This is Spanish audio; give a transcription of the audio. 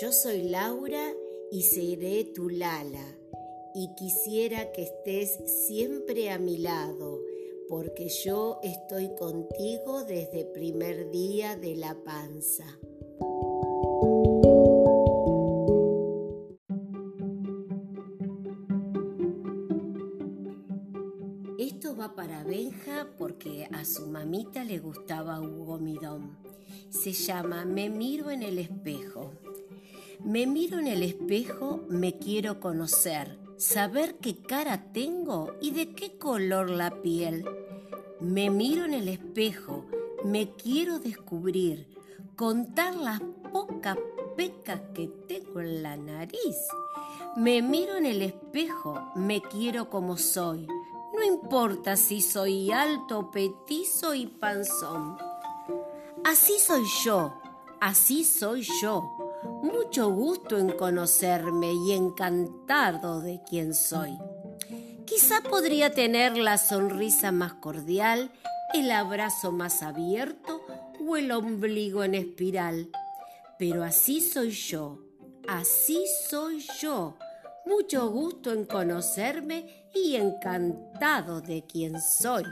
Yo soy Laura y seré tu Lala, y quisiera que estés siempre a mi lado, porque yo estoy contigo desde primer día de la panza. Esto va para Benja porque a su mamita le gustaba Hugo Midón. Se llama Me miro en el espejo. Me miro en el espejo, me quiero conocer, saber qué cara tengo y de qué color la piel. Me miro en el espejo, me quiero descubrir, contar las pocas pecas que tengo en la nariz. Me miro en el espejo, me quiero como soy. No importa si soy alto, petizo y panzón. Así soy yo, así soy yo mucho gusto en conocerme y encantado de quien soy. Quizá podría tener la sonrisa más cordial, el abrazo más abierto o el ombligo en espiral. Pero así soy yo, así soy yo. Mucho gusto en conocerme y encantado de quien soy.